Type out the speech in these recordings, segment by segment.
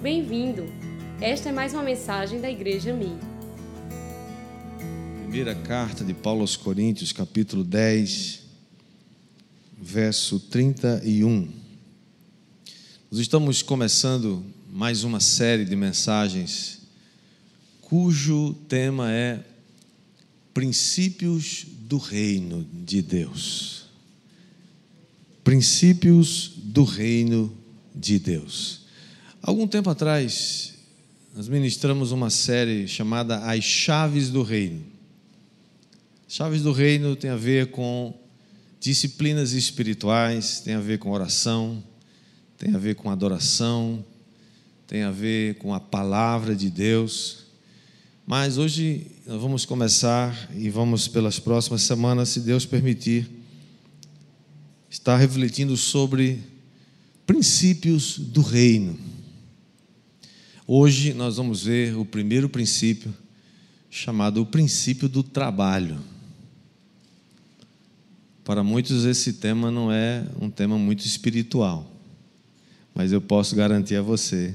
Bem-vindo! Esta é mais uma mensagem da Igreja Mi. Primeira carta de Paulo aos Coríntios, capítulo 10, verso 31. Nós estamos começando mais uma série de mensagens cujo tema é Princípios do Reino de Deus. Princípios do Reino de Deus. Algum tempo atrás, nós ministramos uma série chamada As Chaves do Reino. Chaves do Reino tem a ver com disciplinas espirituais, tem a ver com oração, tem a ver com adoração, tem a ver com a palavra de Deus. Mas hoje nós vamos começar e vamos pelas próximas semanas, se Deus permitir, estar refletindo sobre princípios do reino. Hoje nós vamos ver o primeiro princípio, chamado o princípio do trabalho. Para muitos, esse tema não é um tema muito espiritual, mas eu posso garantir a você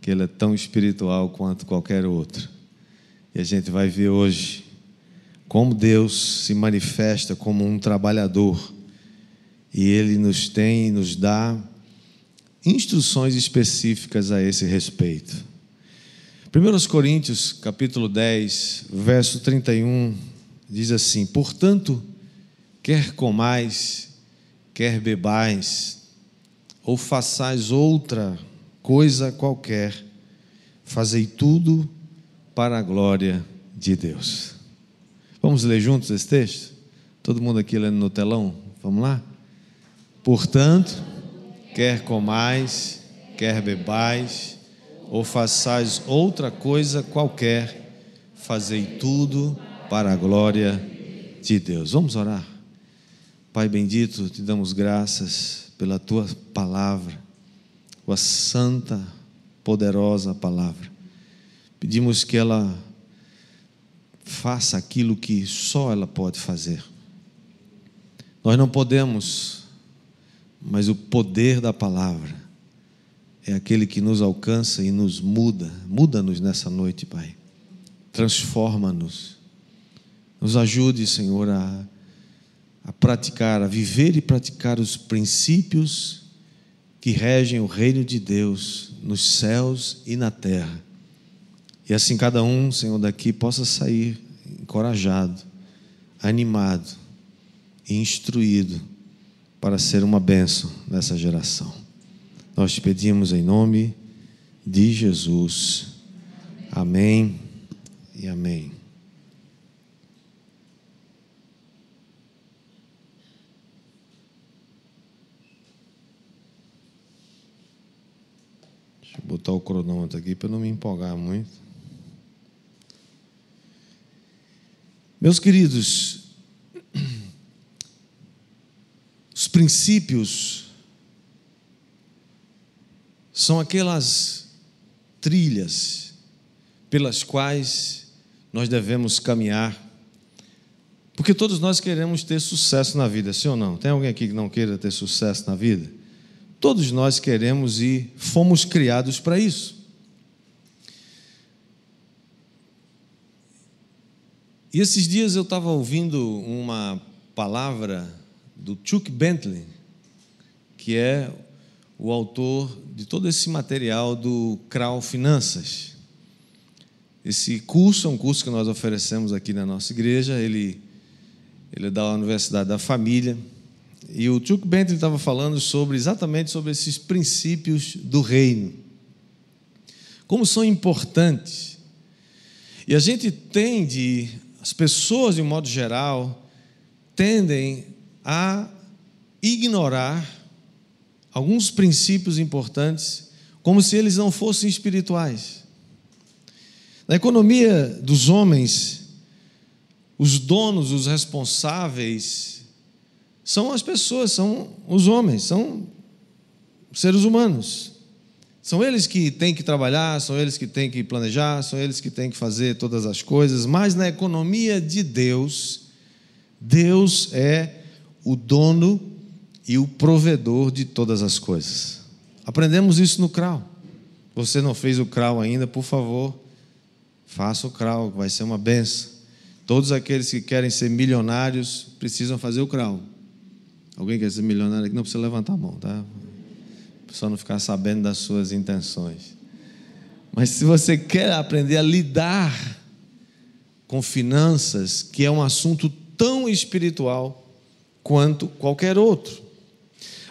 que ele é tão espiritual quanto qualquer outro. E a gente vai ver hoje como Deus se manifesta como um trabalhador e ele nos tem e nos dá instruções específicas a esse respeito. 1 Coríntios, capítulo 10, verso 31, diz assim: Portanto, quer comais, quer bebais, ou façais outra coisa qualquer, fazei tudo para a glória de Deus. Vamos ler juntos esse texto? Todo mundo aqui lendo no telão? Vamos lá? Portanto, quer comais, quer bebais, ou façais outra coisa qualquer, fazei tudo para a glória de Deus. Vamos orar. Pai bendito, te damos graças pela tua palavra, tua santa, poderosa palavra. Pedimos que ela faça aquilo que só ela pode fazer. Nós não podemos mas o poder da palavra é aquele que nos alcança e nos muda. Muda-nos nessa noite, Pai. Transforma-nos. Nos ajude, Senhor, a, a praticar, a viver e praticar os princípios que regem o reino de Deus nos céus e na terra. E assim cada um, Senhor, daqui possa sair encorajado, animado e instruído para ser uma benção nessa geração. Nós te pedimos em nome de Jesus. Amém e amém. Deixa eu botar o cronômetro aqui para não me empolgar muito. Meus queridos, Os princípios são aquelas trilhas pelas quais nós devemos caminhar. Porque todos nós queremos ter sucesso na vida, sim ou não? Tem alguém aqui que não queira ter sucesso na vida? Todos nós queremos e fomos criados para isso. E esses dias eu estava ouvindo uma palavra do Chuck Bentley, que é o autor de todo esse material do Crau Finanças. Esse curso é um curso que nós oferecemos aqui na nossa igreja, ele, ele é da Universidade da Família, e o Chuck Bentley estava falando sobre exatamente sobre esses princípios do reino. Como são importantes. E a gente tende, as pessoas de um modo geral, tendem a ignorar alguns princípios importantes, como se eles não fossem espirituais. Na economia dos homens, os donos, os responsáveis, são as pessoas, são os homens, são seres humanos. São eles que têm que trabalhar, são eles que têm que planejar, são eles que têm que fazer todas as coisas, mas na economia de Deus, Deus é o dono e o provedor de todas as coisas. Aprendemos isso no CRAU. você não fez o crawl ainda, por favor, faça o crawl, vai ser uma benção. Todos aqueles que querem ser milionários precisam fazer o crawl. Alguém quer ser milionário aqui? Não precisa levantar a mão, tá? Só não ficar sabendo das suas intenções. Mas se você quer aprender a lidar com finanças, que é um assunto tão espiritual quanto qualquer outro.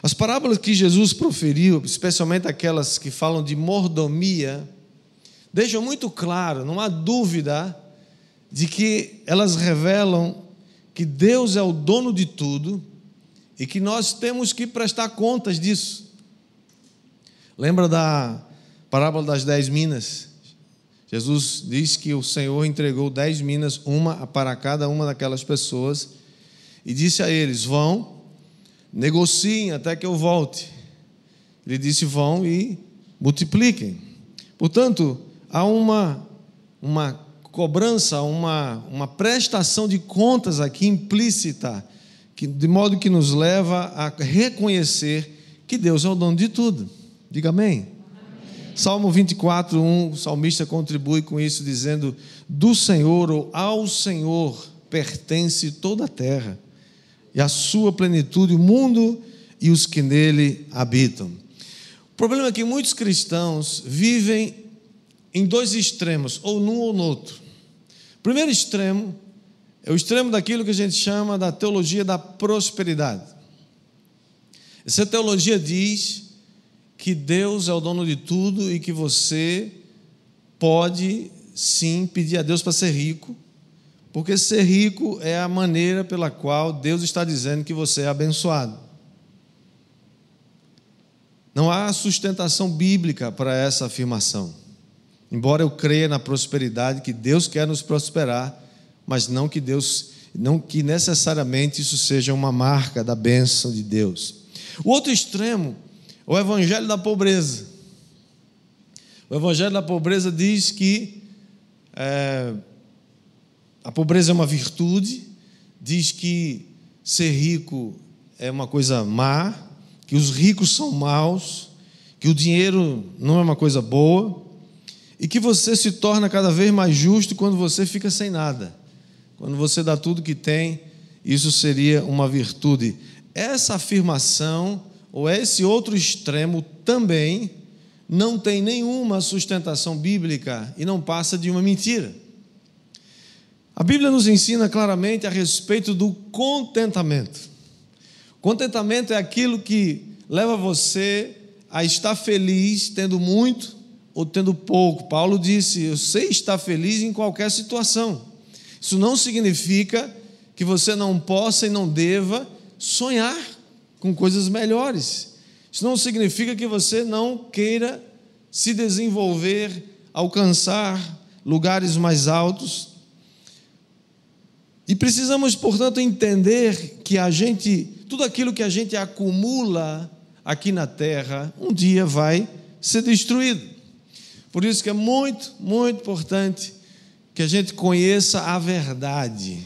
As parábolas que Jesus proferiu, especialmente aquelas que falam de mordomia, deixam muito claro, não há dúvida, de que elas revelam que Deus é o dono de tudo e que nós temos que prestar contas disso. Lembra da parábola das dez minas? Jesus diz que o Senhor entregou dez minas, uma para cada uma daquelas pessoas, e disse a eles: Vão negociem até que eu volte. Ele disse: vão e multipliquem. Portanto, há uma, uma cobrança, uma, uma prestação de contas aqui implícita, que, de modo que nos leva a reconhecer que Deus é o dono de tudo. Diga amém. amém. Salmo 24, 1, o salmista contribui com isso, dizendo: Do Senhor ou ao Senhor pertence toda a terra e a sua plenitude, o mundo e os que nele habitam. O problema é que muitos cristãos vivem em dois extremos, ou num ou no outro. O primeiro extremo é o extremo daquilo que a gente chama da teologia da prosperidade. Essa teologia diz que Deus é o dono de tudo e que você pode sim pedir a Deus para ser rico porque ser rico é a maneira pela qual Deus está dizendo que você é abençoado. Não há sustentação bíblica para essa afirmação. Embora eu creia na prosperidade, que Deus quer nos prosperar, mas não que Deus, não que necessariamente isso seja uma marca da bênção de Deus. O outro extremo, o evangelho da pobreza. O evangelho da pobreza diz que é, a pobreza é uma virtude, diz que ser rico é uma coisa má, que os ricos são maus, que o dinheiro não é uma coisa boa, e que você se torna cada vez mais justo quando você fica sem nada. Quando você dá tudo que tem, isso seria uma virtude. Essa afirmação, ou esse outro extremo, também não tem nenhuma sustentação bíblica e não passa de uma mentira. A Bíblia nos ensina claramente a respeito do contentamento. Contentamento é aquilo que leva você a estar feliz tendo muito ou tendo pouco. Paulo disse: Eu sei estar feliz em qualquer situação. Isso não significa que você não possa e não deva sonhar com coisas melhores. Isso não significa que você não queira se desenvolver, alcançar lugares mais altos. E precisamos, portanto, entender que a gente, tudo aquilo que a gente acumula aqui na terra, um dia vai ser destruído. Por isso que é muito, muito importante que a gente conheça a verdade.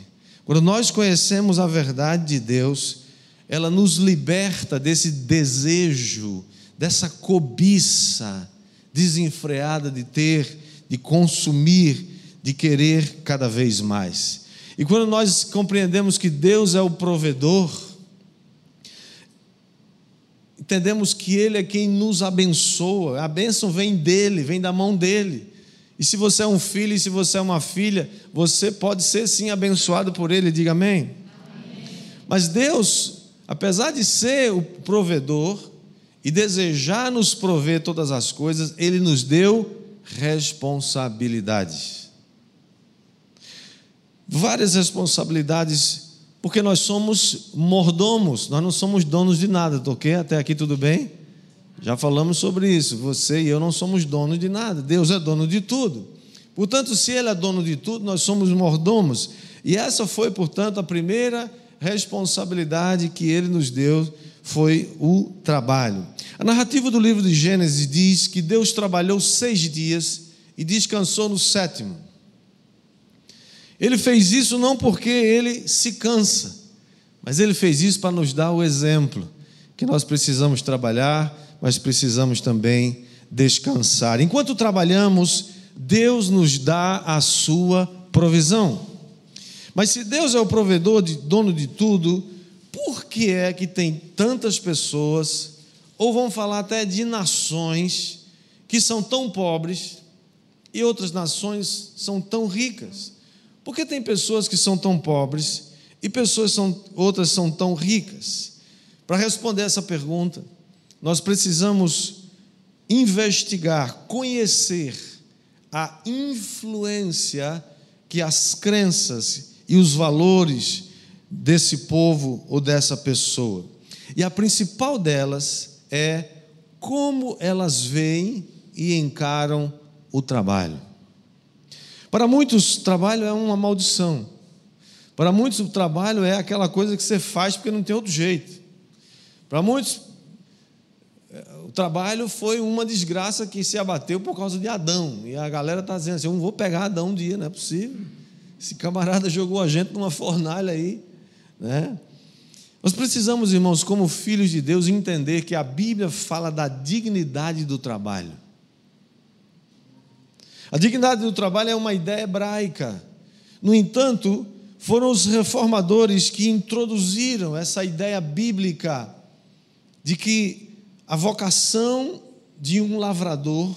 Quando nós conhecemos a verdade de Deus, ela nos liberta desse desejo, dessa cobiça desenfreada de ter, de consumir, de querer cada vez mais. E quando nós compreendemos que Deus é o provedor, entendemos que Ele é quem nos abençoa, a bênção vem dele, vem da mão dele. E se você é um filho e se você é uma filha, você pode ser sim abençoado por Ele, diga amém. amém. Mas Deus, apesar de ser o provedor e desejar nos prover todas as coisas, Ele nos deu responsabilidades várias responsabilidades, porque nós somos mordomos, nós não somos donos de nada, tá ok? Até aqui tudo bem? Já falamos sobre isso. Você e eu não somos donos de nada, Deus é dono de tudo. Portanto, se Ele é dono de tudo, nós somos mordomos. E essa foi, portanto, a primeira responsabilidade que Ele nos deu foi o trabalho. A narrativa do livro de Gênesis diz que Deus trabalhou seis dias e descansou no sétimo. Ele fez isso não porque ele se cansa, mas ele fez isso para nos dar o exemplo que nós precisamos trabalhar, mas precisamos também descansar. Enquanto trabalhamos, Deus nos dá a sua provisão. Mas se Deus é o provedor, de, dono de tudo, por que é que tem tantas pessoas, ou vamos falar até de nações, que são tão pobres e outras nações são tão ricas? Por que tem pessoas que são tão pobres e pessoas são, outras são tão ricas? Para responder essa pergunta, nós precisamos investigar, conhecer a influência que as crenças e os valores desse povo ou dessa pessoa. E a principal delas é como elas veem e encaram o trabalho. Para muitos, trabalho é uma maldição. Para muitos, o trabalho é aquela coisa que você faz porque não tem outro jeito. Para muitos, o trabalho foi uma desgraça que se abateu por causa de Adão. E a galera está dizendo assim: eu não vou pegar Adão um dia, não é possível. Esse camarada jogou a gente numa fornalha aí. Né? Nós precisamos, irmãos, como filhos de Deus, entender que a Bíblia fala da dignidade do trabalho. A dignidade do trabalho é uma ideia hebraica. No entanto, foram os reformadores que introduziram essa ideia bíblica de que a vocação de um lavrador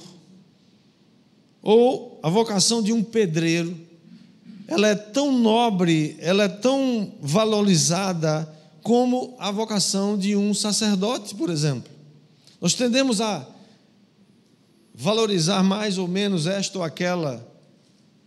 ou a vocação de um pedreiro ela é tão nobre, ela é tão valorizada como a vocação de um sacerdote, por exemplo. Nós tendemos a valorizar mais ou menos esta ou aquela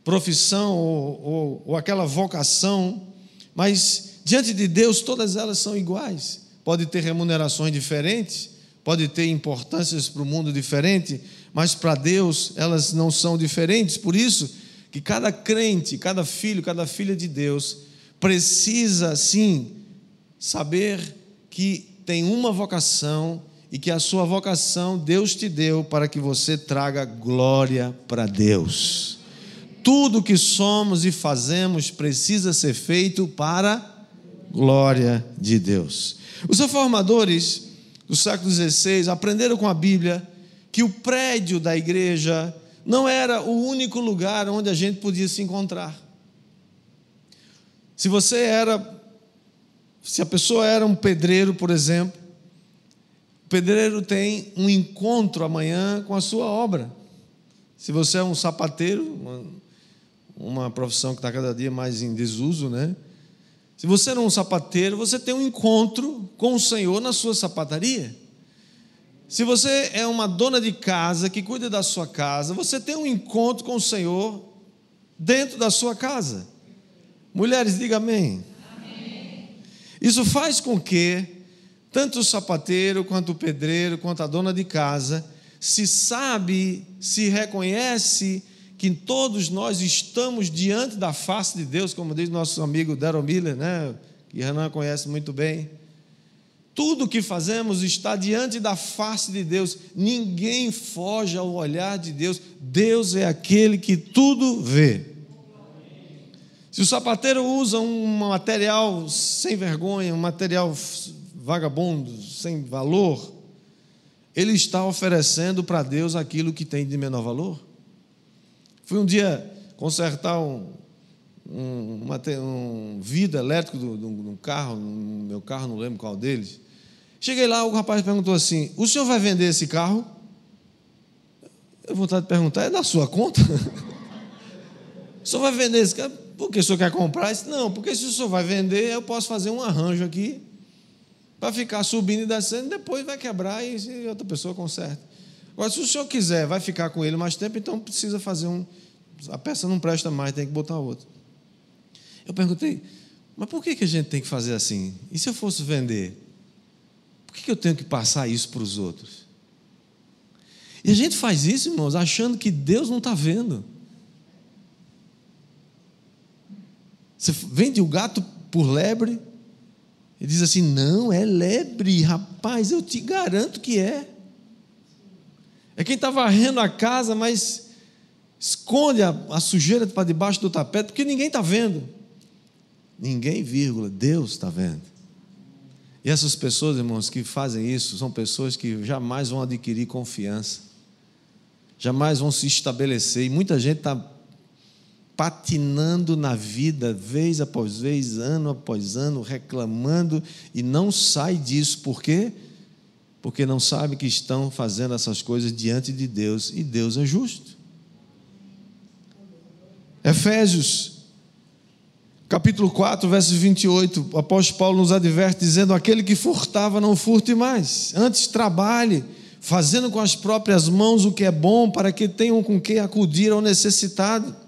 profissão ou, ou, ou aquela vocação, mas diante de Deus todas elas são iguais. Pode ter remunerações diferentes, pode ter importâncias para o mundo diferente, mas para Deus elas não são diferentes. Por isso, que cada crente, cada filho, cada filha de Deus precisa sim saber que tem uma vocação e que a sua vocação Deus te deu para que você traga glória para Deus. Tudo que somos e fazemos precisa ser feito para glória de Deus. Os reformadores do século XVI aprenderam com a Bíblia que o prédio da igreja não era o único lugar onde a gente podia se encontrar. Se você era, se a pessoa era um pedreiro, por exemplo, pedreiro tem um encontro amanhã com a sua obra. Se você é um sapateiro, uma, uma profissão que está cada dia mais em desuso, né? Se você não é um sapateiro, você tem um encontro com o Senhor na sua sapataria. Se você é uma dona de casa que cuida da sua casa, você tem um encontro com o Senhor dentro da sua casa. Mulheres, diga amém. amém. Isso faz com que tanto o sapateiro, quanto o pedreiro, quanto a dona de casa, se sabe, se reconhece que todos nós estamos diante da face de Deus, como diz nosso amigo Daryl Miller, né? que Renan conhece muito bem. Tudo que fazemos está diante da face de Deus. Ninguém foge ao olhar de Deus. Deus é aquele que tudo vê. Se o sapateiro usa um material sem vergonha, um material vagabundo, sem valor, ele está oferecendo para Deus aquilo que tem de menor valor. Fui um dia consertar um, um, um vidro elétrico de um carro, no meu carro, não lembro qual deles. Cheguei lá, o rapaz perguntou assim: O senhor vai vender esse carro? Eu vontade de perguntar: É da sua conta? o senhor vai vender esse carro? Porque o senhor quer comprar? Disse, Não, porque se o senhor vai vender, eu posso fazer um arranjo aqui para ficar subindo e descendo, depois vai quebrar e outra pessoa conserta. Agora, se o senhor quiser, vai ficar com ele mais tempo, então precisa fazer um. A peça não presta mais, tem que botar outra. Eu perguntei, mas por que, que a gente tem que fazer assim? E se eu fosse vender? Por que eu tenho que passar isso para os outros? E a gente faz isso, irmãos, achando que Deus não está vendo. Você vende o gato por lebre e diz assim: não, é lebre, rapaz, eu te garanto que é. É quem está varrendo a casa, mas esconde a, a sujeira para debaixo do tapete, porque ninguém está vendo. Ninguém, vírgula, Deus está vendo. E essas pessoas, irmãos, que fazem isso, são pessoas que jamais vão adquirir confiança. jamais vão se estabelecer. E muita gente está patinando na vida, vez após vez, ano após ano, reclamando e não sai disso. Por quê? Porque não sabe que estão fazendo essas coisas diante de Deus e Deus é justo. Efésios, capítulo 4, versos 28, o apóstolo Paulo nos adverte dizendo: Aquele que furtava, não furte mais, antes trabalhe, fazendo com as próprias mãos o que é bom, para que tenham com que acudir ao necessitado.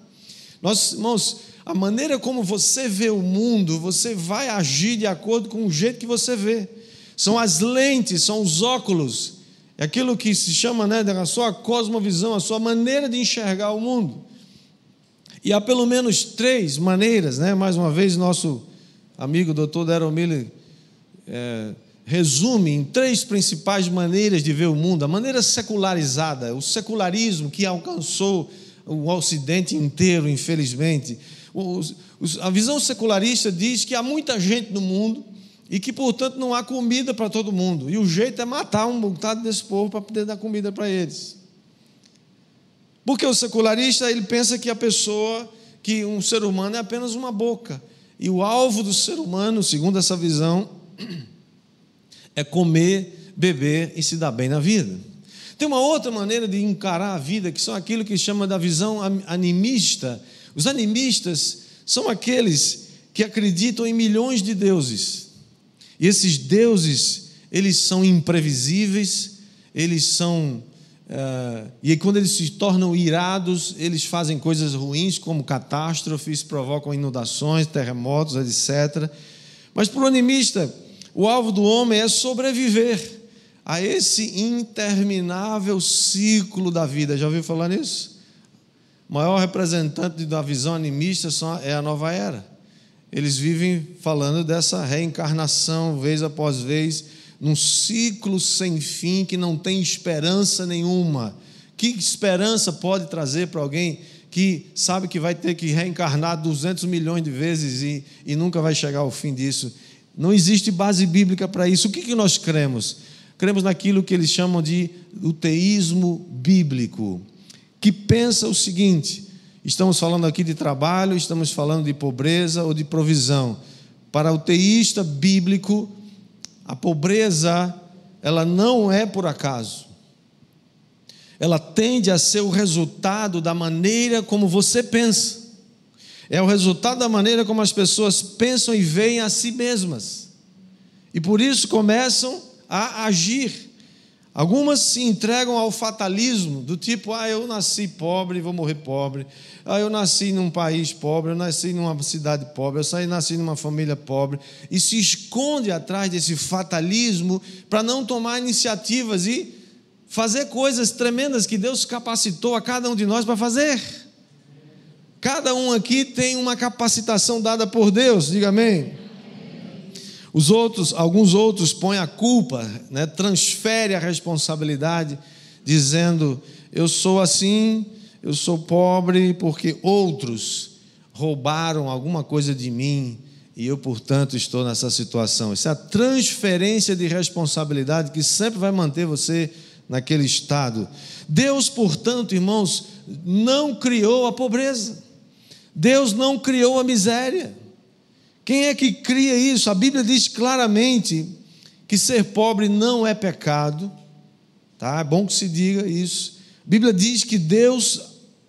Nós, irmãos, a maneira como você vê o mundo, você vai agir de acordo com o jeito que você vê. São as lentes, são os óculos, é aquilo que se chama né, da sua cosmovisão, a sua maneira de enxergar o mundo. E há pelo menos três maneiras, né? mais uma vez, nosso amigo doutor Daryl Miller é, resume em três principais maneiras de ver o mundo: a maneira secularizada, o secularismo que alcançou o Ocidente inteiro, infelizmente. a visão secularista diz que há muita gente no mundo e que, portanto, não há comida para todo mundo. E o jeito é matar um bocado desse povo para poder dar comida para eles. Porque o secularista ele pensa que a pessoa, que um ser humano é apenas uma boca. E o alvo do ser humano, segundo essa visão, é comer, beber e se dar bem na vida. Tem uma outra maneira de encarar a vida, que são aquilo que chama da visão animista. Os animistas são aqueles que acreditam em milhões de deuses. E esses deuses, eles são imprevisíveis, eles são. Uh, e quando eles se tornam irados, eles fazem coisas ruins, como catástrofes, provocam inundações, terremotos, etc. Mas para o animista, o alvo do homem é sobreviver a esse interminável ciclo da vida. Já ouviu falar nisso? O maior representante da visão animista é a nova era. Eles vivem falando dessa reencarnação, vez após vez, num ciclo sem fim que não tem esperança nenhuma. Que esperança pode trazer para alguém que sabe que vai ter que reencarnar 200 milhões de vezes e, e nunca vai chegar ao fim disso? Não existe base bíblica para isso. O que, que nós cremos? Cremos naquilo que eles chamam de o teísmo bíblico, que pensa o seguinte: estamos falando aqui de trabalho, estamos falando de pobreza ou de provisão. Para o teísta bíblico, a pobreza ela não é por acaso. Ela tende a ser o resultado da maneira como você pensa. É o resultado da maneira como as pessoas pensam e veem a si mesmas. E por isso começam a agir. Algumas se entregam ao fatalismo, do tipo, ah, eu nasci pobre vou morrer pobre. Ah, eu nasci num país pobre, eu nasci numa cidade pobre, eu nasci numa família pobre. E se esconde atrás desse fatalismo para não tomar iniciativas e fazer coisas tremendas que Deus capacitou a cada um de nós para fazer. Cada um aqui tem uma capacitação dada por Deus, diga amém. Os outros, alguns outros põem a culpa, né, transfere a responsabilidade, dizendo: eu sou assim, eu sou pobre porque outros roubaram alguma coisa de mim e eu, portanto, estou nessa situação. Essa é a transferência de responsabilidade que sempre vai manter você naquele estado. Deus, portanto, irmãos, não criou a pobreza. Deus não criou a miséria. Quem é que cria isso? A Bíblia diz claramente que ser pobre não é pecado, tá? É bom que se diga isso. A Bíblia diz que Deus,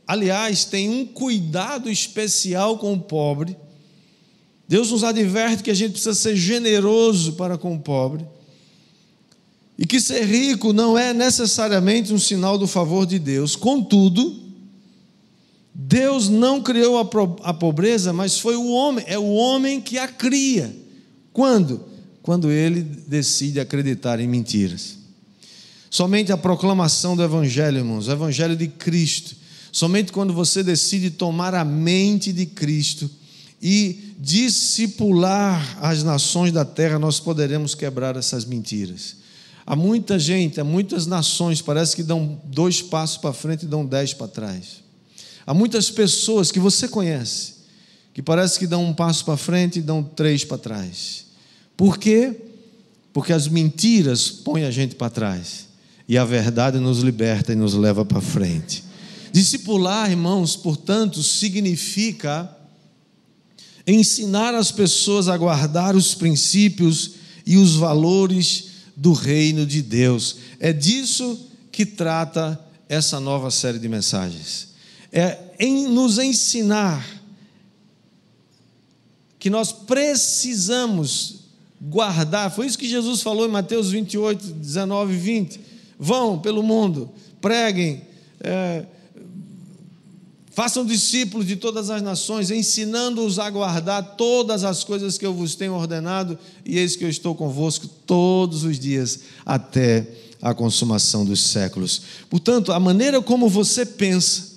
aliás, tem um cuidado especial com o pobre. Deus nos adverte que a gente precisa ser generoso para com o pobre. E que ser rico não é necessariamente um sinal do favor de Deus. Contudo, Deus não criou a pobreza, mas foi o homem, é o homem que a cria. Quando? Quando ele decide acreditar em mentiras. Somente a proclamação do Evangelho, irmãos, o Evangelho de Cristo. Somente quando você decide tomar a mente de Cristo e discipular as nações da terra, nós poderemos quebrar essas mentiras. Há muita gente, há muitas nações, parece que dão dois passos para frente e dão dez para trás. Há muitas pessoas que você conhece que parece que dão um passo para frente e dão três para trás. Por quê? Porque as mentiras põem a gente para trás. e a verdade nos liberta e nos leva para frente. Discipular, irmãos, portanto, significa ensinar as pessoas a guardar os princípios e os valores do reino de Deus. É disso que trata essa nova série de mensagens. É em nos ensinar que nós precisamos guardar. Foi isso que Jesus falou em Mateus 28, 19 e 20. Vão pelo mundo, preguem, é, façam discípulos de todas as nações, ensinando-os a guardar todas as coisas que eu vos tenho ordenado, e eis que eu estou convosco todos os dias até a consumação dos séculos. Portanto, a maneira como você pensa,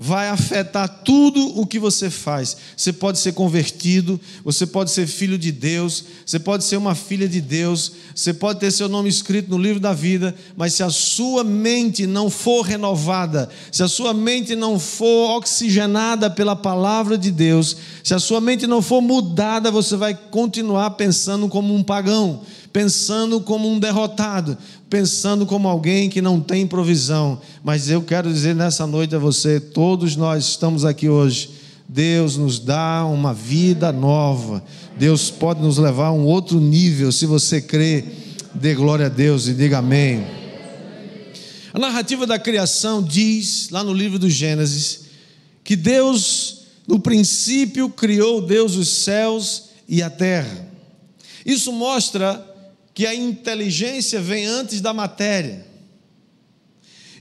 vai afetar tudo o que você faz. Você pode ser convertido, você pode ser filho de Deus, você pode ser uma filha de Deus, você pode ter seu nome escrito no livro da vida, mas se a sua mente não for renovada, se a sua mente não for oxigenada pela palavra de Deus, se a sua mente não for mudada, você vai continuar pensando como um pagão pensando como um derrotado, pensando como alguém que não tem provisão. Mas eu quero dizer nessa noite a você, todos nós estamos aqui hoje. Deus nos dá uma vida nova. Deus pode nos levar a um outro nível. Se você crê, dê glória a Deus e diga amém. A narrativa da criação diz, lá no livro do Gênesis, que Deus, no princípio, criou Deus os céus e a terra. Isso mostra que a inteligência vem antes da matéria.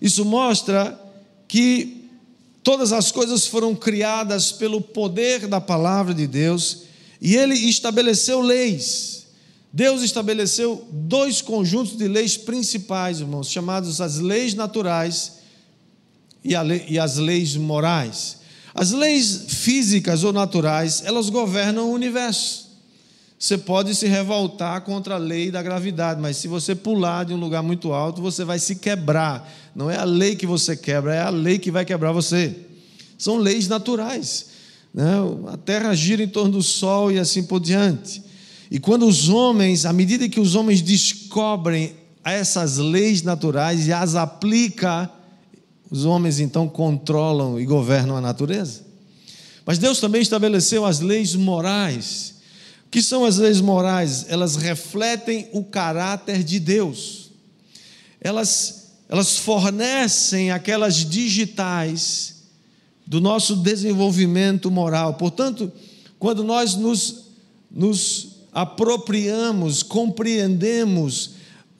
Isso mostra que todas as coisas foram criadas pelo poder da palavra de Deus e ele estabeleceu leis. Deus estabeleceu dois conjuntos de leis principais, irmãos, chamados as leis naturais e, lei, e as leis morais. As leis físicas ou naturais, elas governam o universo. Você pode se revoltar contra a lei da gravidade, mas se você pular de um lugar muito alto, você vai se quebrar. Não é a lei que você quebra, é a lei que vai quebrar você. São leis naturais. Né? A terra gira em torno do sol e assim por diante. E quando os homens, à medida que os homens descobrem essas leis naturais e as aplicam, os homens então controlam e governam a natureza. Mas Deus também estabeleceu as leis morais que são as leis morais? Elas refletem o caráter de Deus. Elas, elas fornecem aquelas digitais do nosso desenvolvimento moral. Portanto, quando nós nos, nos apropriamos, compreendemos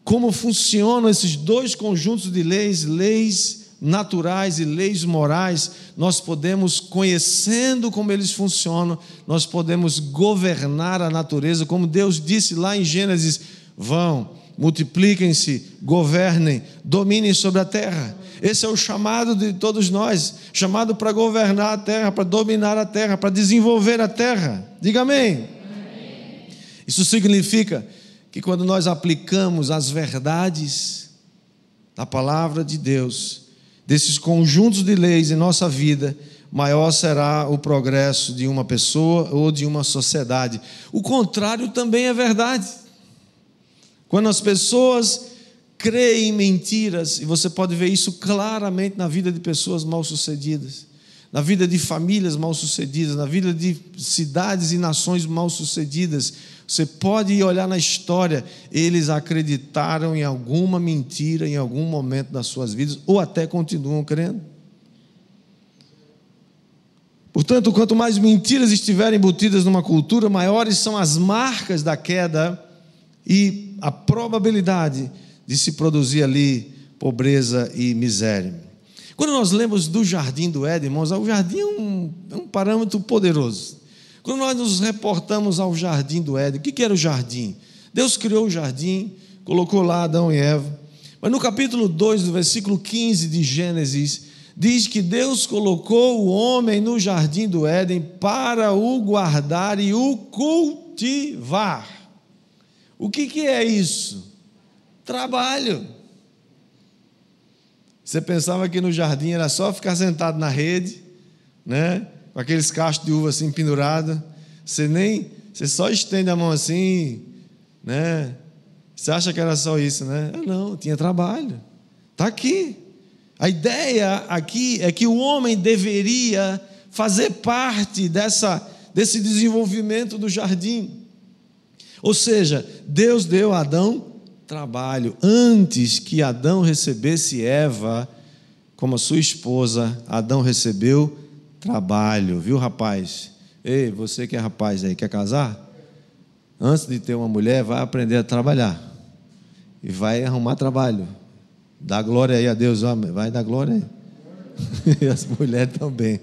como funcionam esses dois conjuntos de leis, leis naturais e leis morais, nós podemos, conhecendo como eles funcionam, nós podemos governar a natureza, como Deus disse lá em Gênesis: vão, multipliquem-se, governem, dominem sobre a terra. Esse é o chamado de todos nós chamado para governar a terra, para dominar a terra, para desenvolver a terra. Diga amém. Isso significa que quando nós aplicamos as verdades da palavra de Deus, desses conjuntos de leis em nossa vida, maior será o progresso de uma pessoa ou de uma sociedade. O contrário também é verdade. Quando as pessoas creem em mentiras, e você pode ver isso claramente na vida de pessoas mal-sucedidas, na vida de famílias mal-sucedidas, na vida de cidades e nações mal-sucedidas, você pode olhar na história, eles acreditaram em alguma mentira em algum momento das suas vidas, ou até continuam crendo. Portanto, quanto mais mentiras estiverem embutidas numa cultura, maiores são as marcas da queda e a probabilidade de se produzir ali pobreza e miséria. Quando nós lemos do jardim do Éden, irmãos, o jardim é um, é um parâmetro poderoso. Quando nós nos reportamos ao jardim do Éden, o que era o jardim? Deus criou o jardim, colocou lá Adão e Eva. Mas no capítulo 2, do versículo 15 de Gênesis, diz que Deus colocou o homem no jardim do Éden para o guardar e o cultivar. O que, que é isso? Trabalho. Você pensava que no jardim era só ficar sentado na rede, né? Com aqueles cachos de uva assim pendurado. Você nem, você só estende a mão assim, né? Você acha que era só isso, né? Ah, não, tinha trabalho. Está aqui. A ideia aqui é que o homem deveria fazer parte dessa, desse desenvolvimento do jardim. Ou seja, Deus deu a Adão trabalho. Antes que Adão recebesse Eva como sua esposa, Adão recebeu trabalho, viu, rapaz? Ei, você que é rapaz aí, quer casar? Antes de ter uma mulher, vai aprender a trabalhar. E vai arrumar trabalho. Dá glória aí a Deus, homem. Vai dar glória aí. e as mulheres também.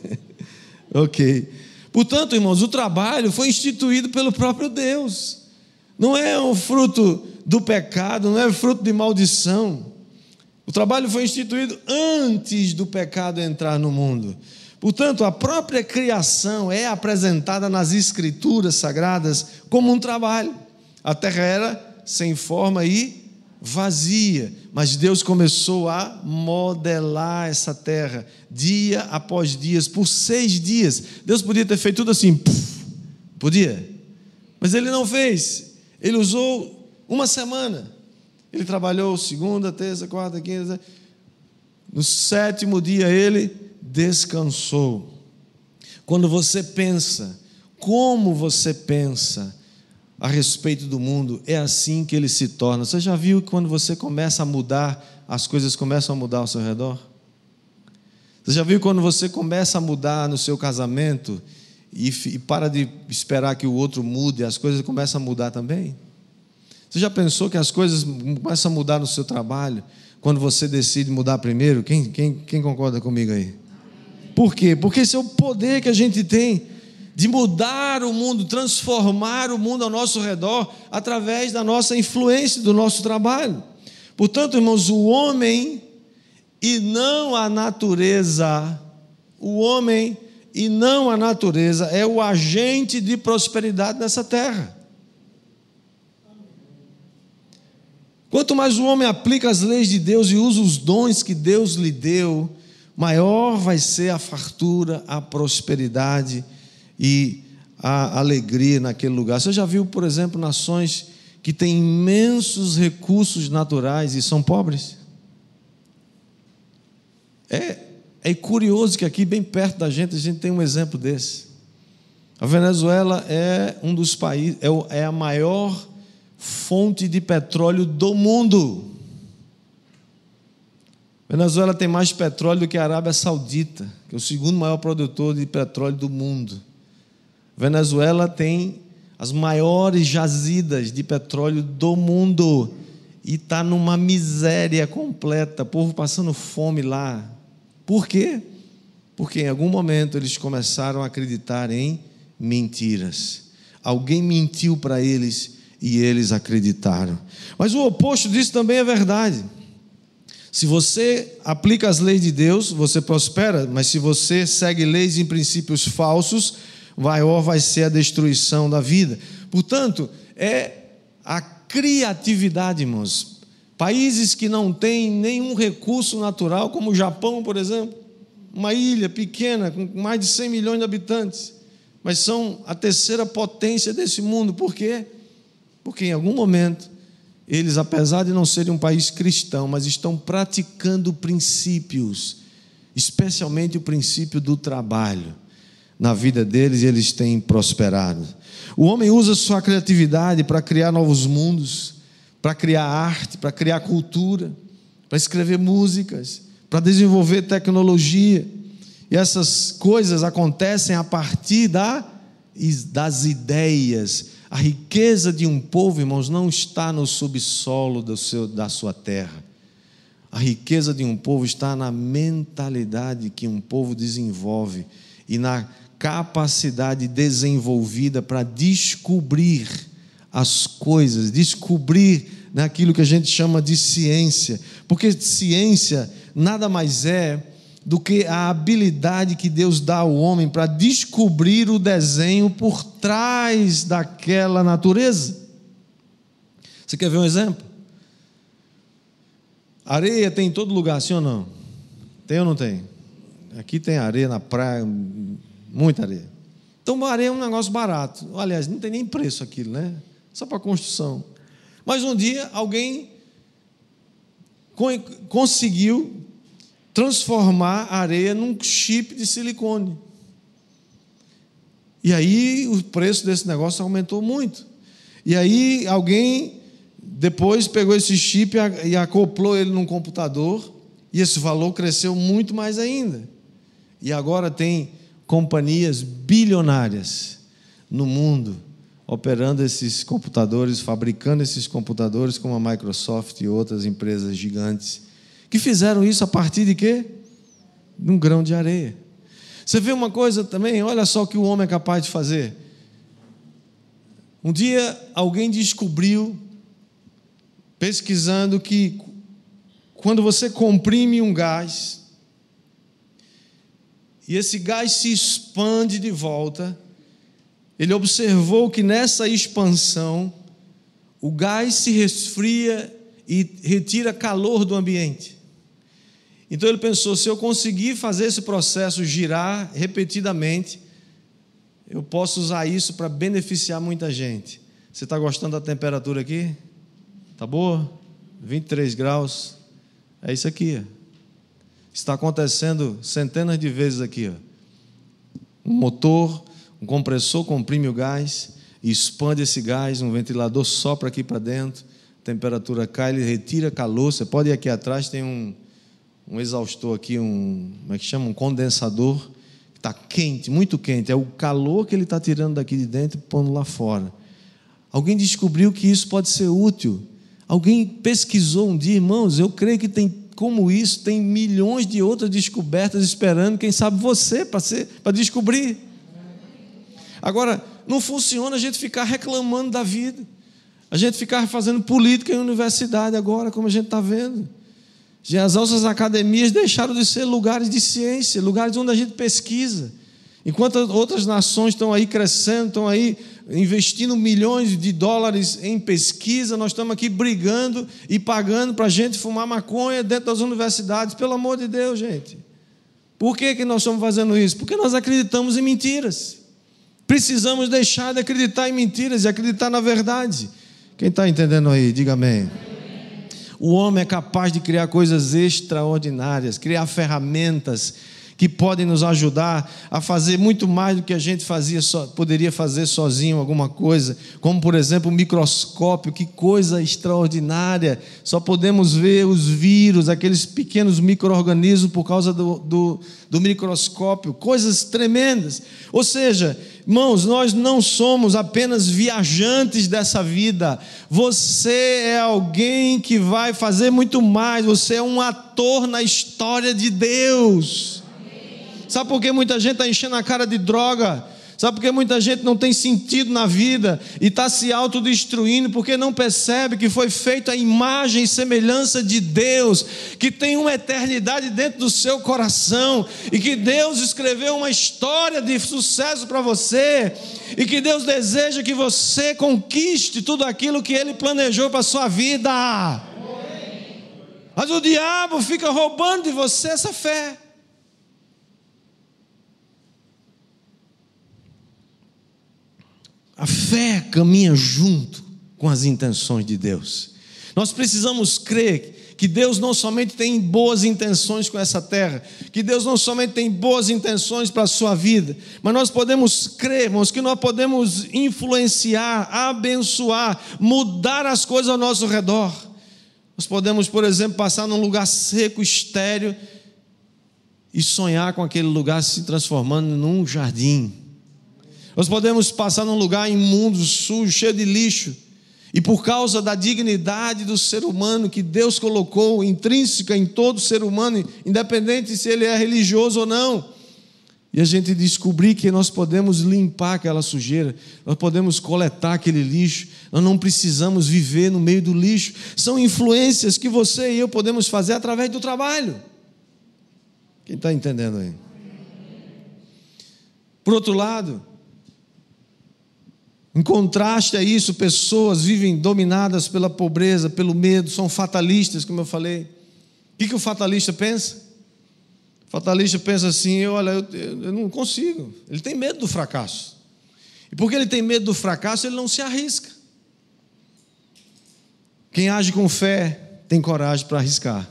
ok. Portanto, irmãos, o trabalho foi instituído pelo próprio Deus. Não é um fruto do pecado, não é fruto de maldição. O trabalho foi instituído antes do pecado entrar no mundo. Portanto, a própria criação é apresentada nas escrituras sagradas como um trabalho. A terra era sem forma e vazia, mas Deus começou a modelar essa terra dia após dia, por seis dias. Deus podia ter feito tudo assim, podia, mas Ele não fez. Ele usou uma semana. Ele trabalhou segunda, terça, quarta, quinta. No sétimo dia ele descansou. Quando você pensa, como você pensa a respeito do mundo, é assim que ele se torna. Você já viu que quando você começa a mudar, as coisas começam a mudar ao seu redor? Você já viu quando você começa a mudar no seu casamento e, e para de esperar que o outro mude, as coisas começam a mudar também? Você já pensou que as coisas começam a mudar no seu trabalho quando você decide mudar primeiro? Quem, quem, quem concorda comigo aí? Por quê? Porque esse é o poder que a gente tem de mudar o mundo, transformar o mundo ao nosso redor através da nossa influência, do nosso trabalho. Portanto, irmãos, o homem e não a natureza, o homem e não a natureza é o agente de prosperidade nessa terra. Quanto mais o homem aplica as leis de Deus e usa os dons que Deus lhe deu, maior vai ser a fartura, a prosperidade e a alegria naquele lugar. Você já viu, por exemplo, nações que têm imensos recursos naturais e são pobres? É, é curioso que aqui, bem perto da gente, a gente tem um exemplo desse. A Venezuela é um dos países, é, é a maior fonte de petróleo do mundo. Venezuela tem mais petróleo do que a Arábia Saudita, que é o segundo maior produtor de petróleo do mundo. Venezuela tem as maiores jazidas de petróleo do mundo e está numa miséria completa, povo passando fome lá. Por quê? Porque em algum momento eles começaram a acreditar em mentiras. Alguém mentiu para eles e eles acreditaram. Mas o oposto disso também é verdade. Se você aplica as leis de Deus, você prospera, mas se você segue leis e princípios falsos, maior vai ser a destruição da vida. Portanto, é a criatividade, irmãos. Países que não têm nenhum recurso natural, como o Japão, por exemplo, uma ilha pequena com mais de 100 milhões de habitantes, mas são a terceira potência desse mundo. Por quê? Porque em algum momento, eles, apesar de não serem um país cristão, mas estão praticando princípios, especialmente o princípio do trabalho. Na vida deles, eles têm prosperado. O homem usa sua criatividade para criar novos mundos, para criar arte, para criar cultura, para escrever músicas, para desenvolver tecnologia. E essas coisas acontecem a partir da, das ideias a riqueza de um povo, irmãos, não está no subsolo seu, da sua terra. A riqueza de um povo está na mentalidade que um povo desenvolve e na capacidade desenvolvida para descobrir as coisas, descobrir naquilo que a gente chama de ciência. Porque ciência nada mais é do que a habilidade que Deus dá ao homem para descobrir o desenho por trás daquela natureza. Você quer ver um exemplo? Areia tem em todo lugar, sim ou não? Tem ou não tem? Aqui tem areia na praia, muita areia. Então, areia é um negócio barato. Aliás, não tem nem preço aquilo, né? Só para construção. Mas um dia alguém conseguiu transformar a areia num chip de silicone. E aí o preço desse negócio aumentou muito. E aí alguém depois pegou esse chip e acoplou ele num computador, e esse valor cresceu muito mais ainda. E agora tem companhias bilionárias no mundo operando esses computadores, fabricando esses computadores, como a Microsoft e outras empresas gigantes, que fizeram isso a partir de quê? De um grão de areia. Você vê uma coisa também, olha só o que o homem é capaz de fazer. Um dia alguém descobriu, pesquisando, que quando você comprime um gás, e esse gás se expande de volta, ele observou que nessa expansão, o gás se resfria e retira calor do ambiente. Então ele pensou: se eu conseguir fazer esse processo girar repetidamente, eu posso usar isso para beneficiar muita gente. Você está gostando da temperatura aqui? Tá boa? 23 graus. É isso aqui. Está acontecendo centenas de vezes aqui. Um motor um compressor comprime o gás, expande esse gás, um ventilador sopra aqui para dentro, temperatura cai, ele retira calor. Você pode ir aqui atrás, tem um, um exaustor aqui, um, como é que chama? Um condensador, que está quente, muito quente. É o calor que ele está tirando daqui de dentro e pondo lá fora. Alguém descobriu que isso pode ser útil. Alguém pesquisou um dia, irmãos, eu creio que tem como isso, tem milhões de outras descobertas esperando, quem sabe você, para descobrir. Agora, não funciona a gente ficar reclamando da vida, a gente ficar fazendo política em universidade agora, como a gente está vendo. As nossas academias deixaram de ser lugares de ciência, lugares onde a gente pesquisa. Enquanto outras nações estão aí crescendo, estão aí investindo milhões de dólares em pesquisa, nós estamos aqui brigando e pagando para a gente fumar maconha dentro das universidades. Pelo amor de Deus, gente. Por que, que nós estamos fazendo isso? Porque nós acreditamos em mentiras. Precisamos deixar de acreditar em mentiras e acreditar na verdade. Quem está entendendo aí, diga amém. O homem é capaz de criar coisas extraordinárias, criar ferramentas que podem nos ajudar a fazer muito mais do que a gente fazia so, poderia fazer sozinho alguma coisa, como por exemplo o microscópio, que coisa extraordinária. Só podemos ver os vírus, aqueles pequenos micro-organismos por causa do, do, do microscópio, coisas tremendas. Ou seja, irmãos, nós não somos apenas viajantes dessa vida, você é alguém que vai fazer muito mais, você é um ator na história de Deus. Sabe por que muita gente está enchendo a cara de droga? Sabe por que muita gente não tem sentido na vida e está se autodestruindo porque não percebe que foi feita a imagem e semelhança de Deus, que tem uma eternidade dentro do seu coração e que Deus escreveu uma história de sucesso para você e que Deus deseja que você conquiste tudo aquilo que Ele planejou para a sua vida. Mas o diabo fica roubando de você essa fé. A fé caminha junto com as intenções de Deus. Nós precisamos crer que Deus não somente tem boas intenções com essa terra, que Deus não somente tem boas intenções para a sua vida, mas nós podemos crer, irmãos, que nós podemos influenciar, abençoar, mudar as coisas ao nosso redor. Nós podemos, por exemplo, passar num lugar seco, estéreo, e sonhar com aquele lugar se transformando num jardim nós podemos passar num lugar imundo, sujo, cheio de lixo, e por causa da dignidade do ser humano que Deus colocou intrínseca em todo ser humano, independente se ele é religioso ou não, e a gente descobrir que nós podemos limpar aquela sujeira, nós podemos coletar aquele lixo, nós não precisamos viver no meio do lixo. São influências que você e eu podemos fazer através do trabalho. Quem está entendendo aí? Por outro lado, em contraste a isso, pessoas vivem dominadas pela pobreza, pelo medo, são fatalistas, como eu falei. O que, que o fatalista pensa? O fatalista pensa assim: olha, eu, eu não consigo. Ele tem medo do fracasso. E porque ele tem medo do fracasso, ele não se arrisca. Quem age com fé tem coragem para arriscar.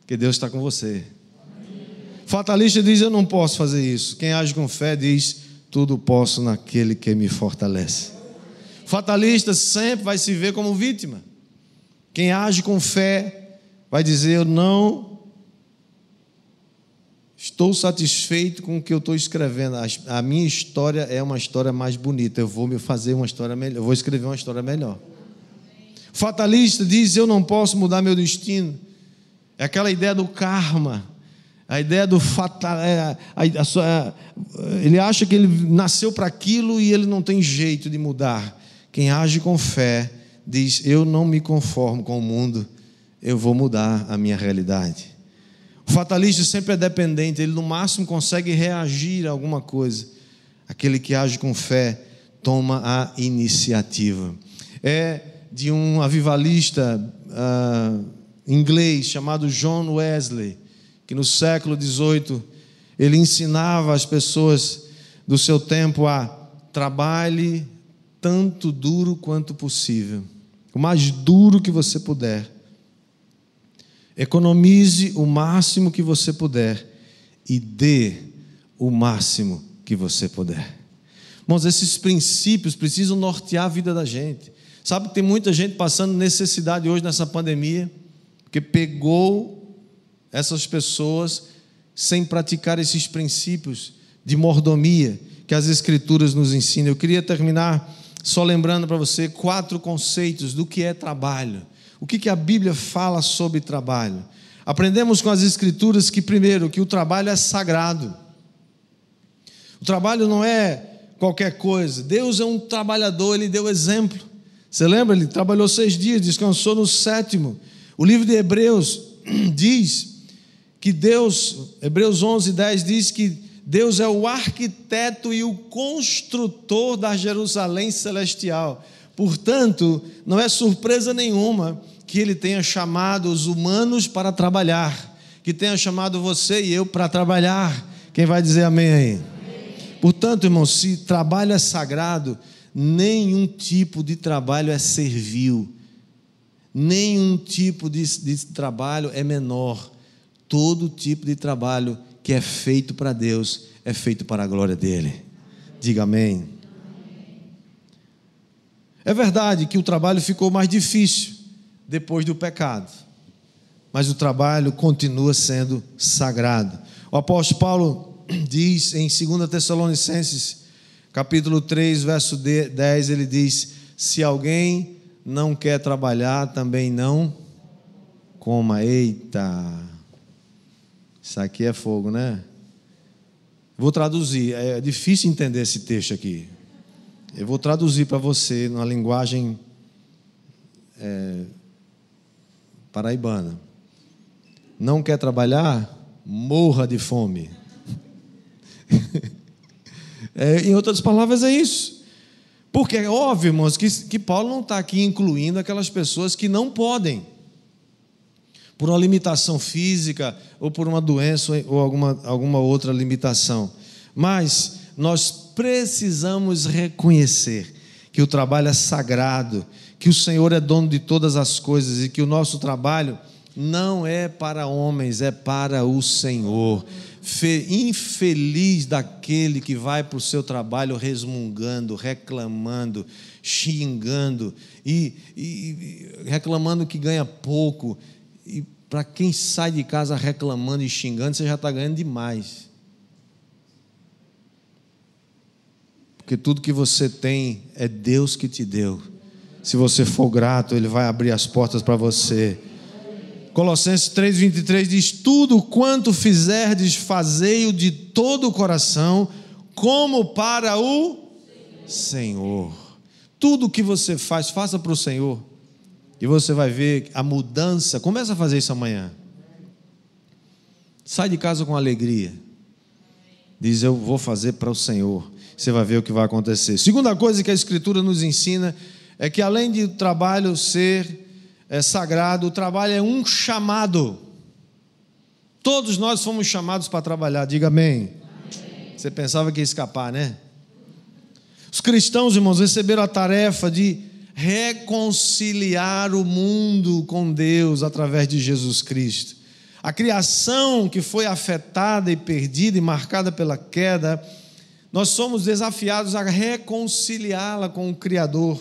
Porque Deus está com você. Fatalista diz: Eu não posso fazer isso. Quem age com fé diz: Tudo posso naquele que me fortalece. Fatalista sempre vai se ver como vítima. Quem age com fé vai dizer: Eu não estou satisfeito com o que eu estou escrevendo. A minha história é uma história mais bonita. Eu vou me fazer uma história melhor. Eu vou escrever uma história melhor. Fatalista diz: Eu não posso mudar meu destino. É aquela ideia do karma. A ideia do fatal. É, a, ele acha que ele nasceu para aquilo e ele não tem jeito de mudar. Quem age com fé diz: Eu não me conformo com o mundo, eu vou mudar a minha realidade. O fatalista sempre é dependente, ele no máximo consegue reagir a alguma coisa. Aquele que age com fé toma a iniciativa. É de um avivalista uh, inglês chamado John Wesley, que no século XVIII ele ensinava as pessoas do seu tempo a trabalhe tanto duro quanto possível, o mais duro que você puder. Economize o máximo que você puder e dê o máximo que você puder. Irmãos, esses princípios precisam nortear a vida da gente. Sabe que tem muita gente passando necessidade hoje nessa pandemia, porque pegou essas pessoas sem praticar esses princípios de mordomia que as Escrituras nos ensinam. Eu queria terminar só lembrando para você quatro conceitos do que é trabalho. O que, que a Bíblia fala sobre trabalho? Aprendemos com as Escrituras que, primeiro, que o trabalho é sagrado. O trabalho não é qualquer coisa. Deus é um trabalhador, ele deu exemplo. Você lembra? Ele trabalhou seis dias, descansou no sétimo. O livro de Hebreus diz que Deus, Hebreus 11, 10 diz que Deus é o arquiteto e o construtor da Jerusalém celestial. Portanto, não é surpresa nenhuma que ele tenha chamado os humanos para trabalhar, que tenha chamado você e eu para trabalhar. Quem vai dizer amém aí? Amém. Portanto, irmão, se trabalho é sagrado, nenhum tipo de trabalho é servil, nenhum tipo de, de trabalho é menor. Todo tipo de trabalho que é feito para Deus é feito para a glória dele. Diga amém. É verdade que o trabalho ficou mais difícil depois do pecado, mas o trabalho continua sendo sagrado. O apóstolo Paulo diz em 2 Tessalonicenses, capítulo 3, verso 10, ele diz: Se alguém não quer trabalhar, também não coma. Eita! Isso aqui é fogo, né? Vou traduzir, é difícil entender esse texto aqui. Eu vou traduzir para você numa linguagem é, paraibana. Não quer trabalhar? Morra de fome. é, em outras palavras, é isso. Porque é óbvio, irmãos, que, que Paulo não está aqui incluindo aquelas pessoas que não podem por uma limitação física ou por uma doença ou alguma, alguma outra limitação. Mas nós precisamos reconhecer que o trabalho é sagrado, que o Senhor é dono de todas as coisas e que o nosso trabalho não é para homens, é para o Senhor. Infeliz daquele que vai para o seu trabalho resmungando, reclamando, xingando e, e reclamando que ganha pouco e para quem sai de casa reclamando e xingando, você já está ganhando demais. Porque tudo que você tem é Deus que te deu. Se você for grato, Ele vai abrir as portas para você. Colossenses 3,23 diz: Tudo quanto fizerdes, fazei-o de todo o coração, como para o Senhor. Tudo que você faz, faça para o Senhor. E você vai ver a mudança. Começa a fazer isso amanhã. Sai de casa com alegria. Diz: Eu vou fazer para o Senhor. Você vai ver o que vai acontecer. Segunda coisa que a Escritura nos ensina é que além de o trabalho ser é, sagrado, o trabalho é um chamado. Todos nós fomos chamados para trabalhar. Diga amém. amém. Você pensava que ia escapar, né? Os cristãos, irmãos, receberam a tarefa de reconciliar o mundo com Deus através de Jesus Cristo. A criação que foi afetada e perdida e marcada pela queda, nós somos desafiados a reconciliá-la com o Criador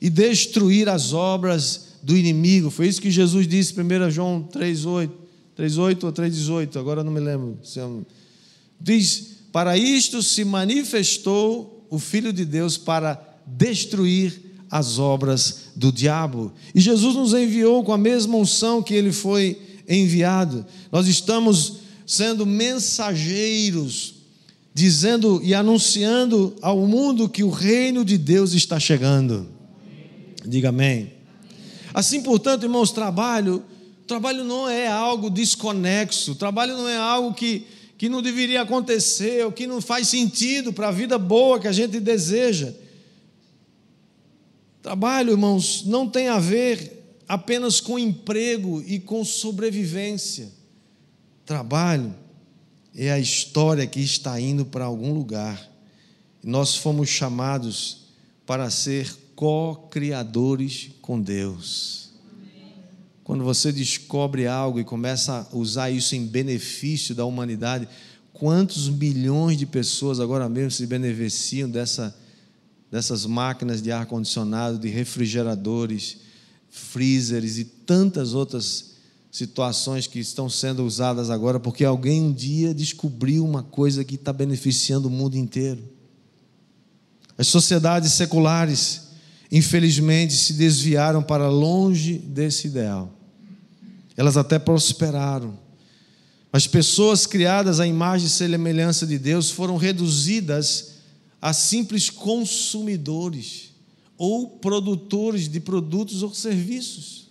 e destruir as obras do inimigo. Foi isso que Jesus disse em 1 João 3,8 3,8 ou 3,18, agora não me lembro. Diz: Para isto se manifestou o Filho de Deus para destruir as obras do diabo. E Jesus nos enviou com a mesma unção que ele foi enviado. Nós estamos sendo mensageiros, dizendo e anunciando ao mundo que o reino de Deus está chegando. Diga amém. Assim, portanto, irmãos, trabalho, trabalho não é algo desconexo, trabalho não é algo que, que não deveria acontecer, ou que não faz sentido para a vida boa que a gente deseja. Trabalho, irmãos, não tem a ver apenas com emprego e com sobrevivência. Trabalho é a história que está indo para algum lugar. Nós fomos chamados para ser co-criadores com Deus. Quando você descobre algo e começa a usar isso em benefício da humanidade, quantos milhões de pessoas agora mesmo se beneficiam dessa dessas máquinas de ar-condicionado, de refrigeradores, freezers e tantas outras situações que estão sendo usadas agora, porque alguém um dia descobriu uma coisa que está beneficiando o mundo inteiro. As sociedades seculares, infelizmente, se desviaram para longe desse ideal. Elas até prosperaram. As pessoas criadas à imagem e semelhança de Deus foram reduzidas a simples consumidores ou produtores de produtos ou serviços.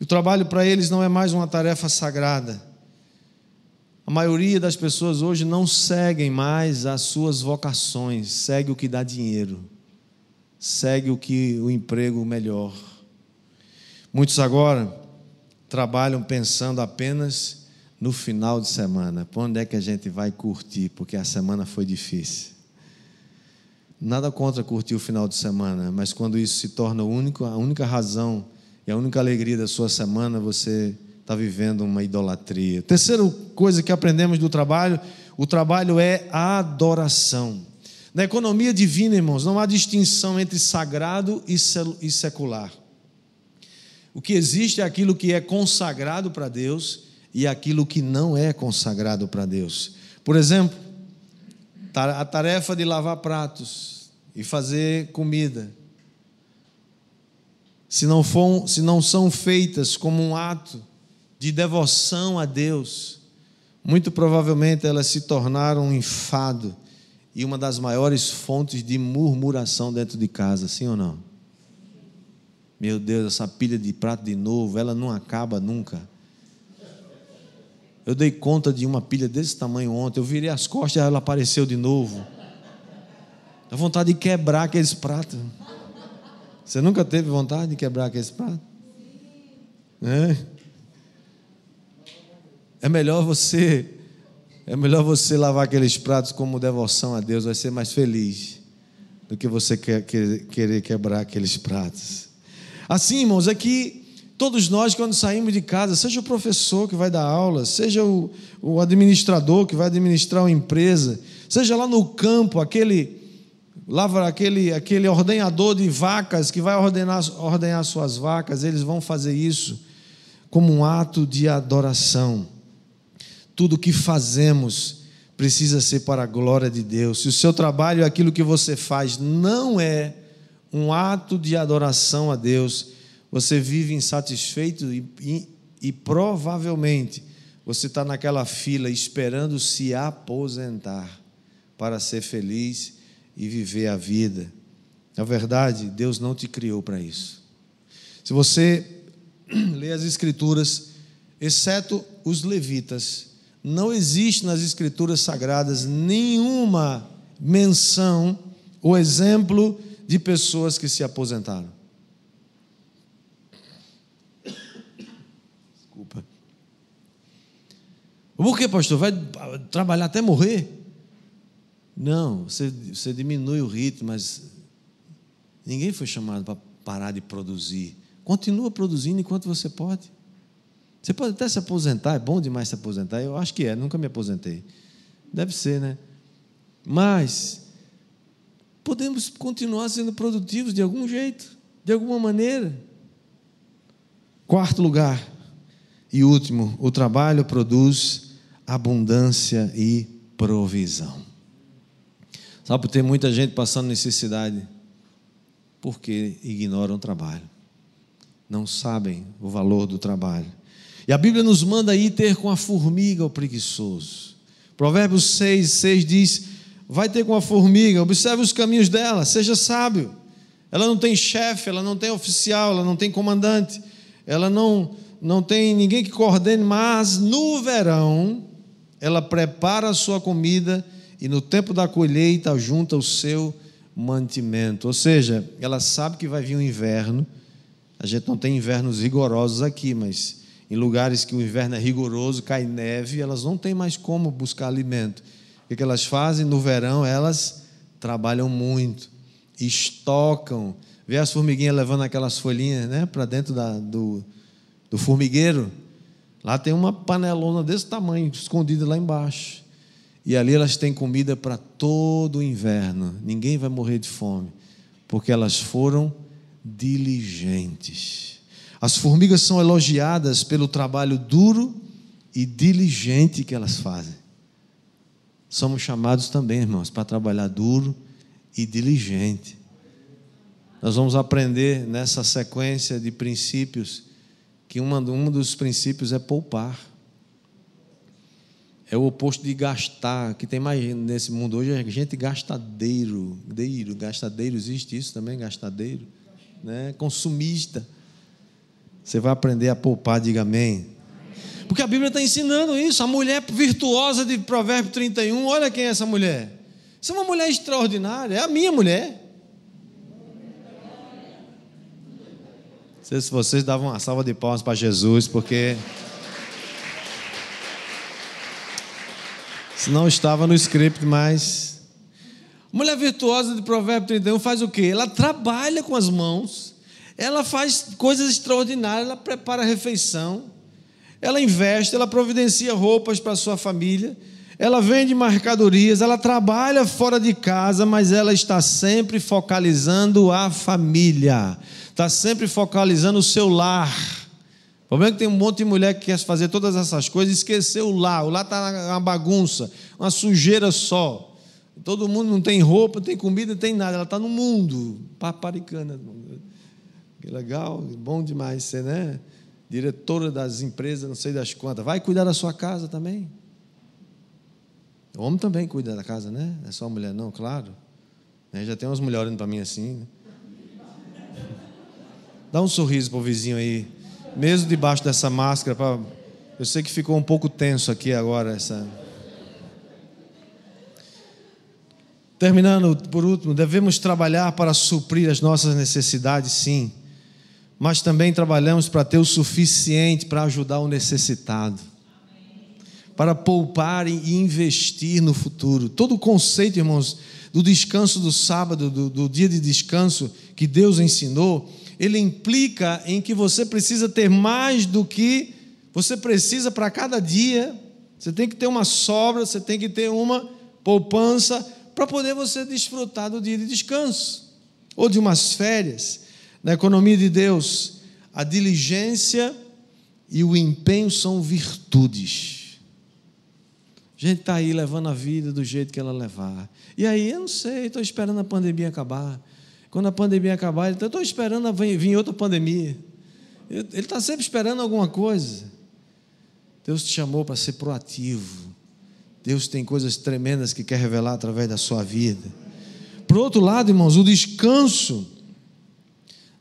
O trabalho para eles não é mais uma tarefa sagrada. A maioria das pessoas hoje não seguem mais as suas vocações, segue o que dá dinheiro, segue o que o emprego melhor. Muitos agora trabalham pensando apenas no final de semana. Para onde é que a gente vai curtir? Porque a semana foi difícil. Nada contra curtir o final de semana, mas quando isso se torna único, a única razão e a única alegria da sua semana, você está vivendo uma idolatria. Terceira coisa que aprendemos do trabalho: o trabalho é a adoração. Na economia divina, irmãos, não há distinção entre sagrado e secular. O que existe é aquilo que é consagrado para Deus e aquilo que não é consagrado para Deus. Por exemplo, a tarefa de lavar pratos e fazer comida, se não, for, se não são feitas como um ato de devoção a Deus, muito provavelmente elas se tornaram um enfado e uma das maiores fontes de murmuração dentro de casa, sim ou não? Meu Deus, essa pilha de prato de novo, ela não acaba nunca. Eu dei conta de uma pilha desse tamanho ontem. Eu virei as costas e ela apareceu de novo. Dá vontade de quebrar aqueles pratos. Você nunca teve vontade de quebrar aqueles pratos? É. É melhor você é melhor você lavar aqueles pratos como devoção a Deus, vai ser mais feliz do que você querer quebrar aqueles pratos. Assim, irmãos, aqui Todos nós, quando saímos de casa, seja o professor que vai dar aula, seja o, o administrador que vai administrar uma empresa, seja lá no campo, aquele, lava, aquele, aquele ordenador de vacas que vai ordenar, ordenhar suas vacas, eles vão fazer isso como um ato de adoração. Tudo que fazemos precisa ser para a glória de Deus. Se o seu trabalho, aquilo que você faz, não é um ato de adoração a Deus, você vive insatisfeito e, e, e provavelmente você está naquela fila esperando se aposentar para ser feliz e viver a vida. Na verdade, Deus não te criou para isso. Se você lê as Escrituras, exceto os levitas, não existe nas Escrituras sagradas nenhuma menção ou exemplo de pessoas que se aposentaram. Por que, pastor? Vai trabalhar até morrer? Não, você, você diminui o ritmo, mas Ninguém foi chamado para parar de produzir. Continua produzindo enquanto você pode. Você pode até se aposentar, é bom demais se aposentar. Eu acho que é, nunca me aposentei. Deve ser, né? Mas podemos continuar sendo produtivos de algum jeito, de alguma maneira. Quarto lugar e último, o trabalho produz abundância e provisão. Sabe por ter muita gente passando necessidade? Porque ignoram o trabalho. Não sabem o valor do trabalho. E a Bíblia nos manda ir ter com a formiga o preguiçoso. Provérbios 6, 6 diz: Vai ter com a formiga, observe os caminhos dela, seja sábio. Ela não tem chefe, ela não tem oficial, ela não tem comandante, ela não, não tem ninguém que coordene, mas no verão ela prepara a sua comida e no tempo da colheita junta o seu mantimento. Ou seja, ela sabe que vai vir um inverno. A gente não tem invernos rigorosos aqui, mas em lugares que o inverno é rigoroso, cai neve, elas não têm mais como buscar alimento. O que elas fazem? No verão, elas trabalham muito, estocam. Vê as formiguinhas levando aquelas folhinhas né, para dentro da, do, do formigueiro. Lá tem uma panelona desse tamanho, escondida lá embaixo. E ali elas têm comida para todo o inverno. Ninguém vai morrer de fome, porque elas foram diligentes. As formigas são elogiadas pelo trabalho duro e diligente que elas fazem. Somos chamados também, irmãos, para trabalhar duro e diligente. Nós vamos aprender nessa sequência de princípios que um dos princípios é poupar. É o oposto de gastar, que tem mais nesse mundo hoje, é gente gastadeiro, deiro, gastadeiro, existe isso também, gastadeiro, né? consumista. Você vai aprender a poupar, diga amém. Porque a Bíblia está ensinando isso. A mulher virtuosa de Provérbio 31, olha quem é essa mulher. Isso é uma mulher extraordinária, é a minha mulher. Não sei se vocês davam uma salva de palmas para Jesus, porque. Se não estava no script, mas. Mulher virtuosa de Provérbio 31 faz o quê? Ela trabalha com as mãos, ela faz coisas extraordinárias, ela prepara a refeição, ela investe, ela providencia roupas para sua família, ela vende mercadorias, ela trabalha fora de casa, mas ela está sempre focalizando a família, está sempre focalizando o seu lar. O problema é que tem um monte de mulher que quer fazer todas essas coisas e esqueceu o lar. O lar está uma bagunça, uma sujeira só. Todo mundo não tem roupa, não tem comida, não tem nada. Ela está no mundo, paparicana. Que legal, bom demais ser, né? Diretora das empresas, não sei das quantas. Vai cuidar da sua casa também. O homem também cuida da casa, né? É só mulher, não, claro. Né? Já tem umas mulheres olhando para mim assim. Né? Dá um sorriso para o vizinho aí mesmo debaixo dessa máscara, pra... eu sei que ficou um pouco tenso aqui agora essa. Terminando por último, devemos trabalhar para suprir as nossas necessidades, sim, mas também trabalhamos para ter o suficiente para ajudar o necessitado, para poupar e investir no futuro. Todo o conceito, irmãos, do descanso do sábado, do, do dia de descanso que Deus ensinou, ele implica em que você precisa ter mais do que você precisa para cada dia. Você tem que ter uma sobra, você tem que ter uma poupança para poder você desfrutar do dia de descanso ou de umas férias. Na economia de Deus, a diligência e o empenho são virtudes. A gente está aí levando a vida do jeito que ela levar. E aí, eu não sei, estou esperando a pandemia acabar. Quando a pandemia acabar, ele está, esperando vir outra pandemia. Ele está sempre esperando alguma coisa. Deus te chamou para ser proativo. Deus tem coisas tremendas que quer revelar através da sua vida. Por outro lado, irmãos, o descanso,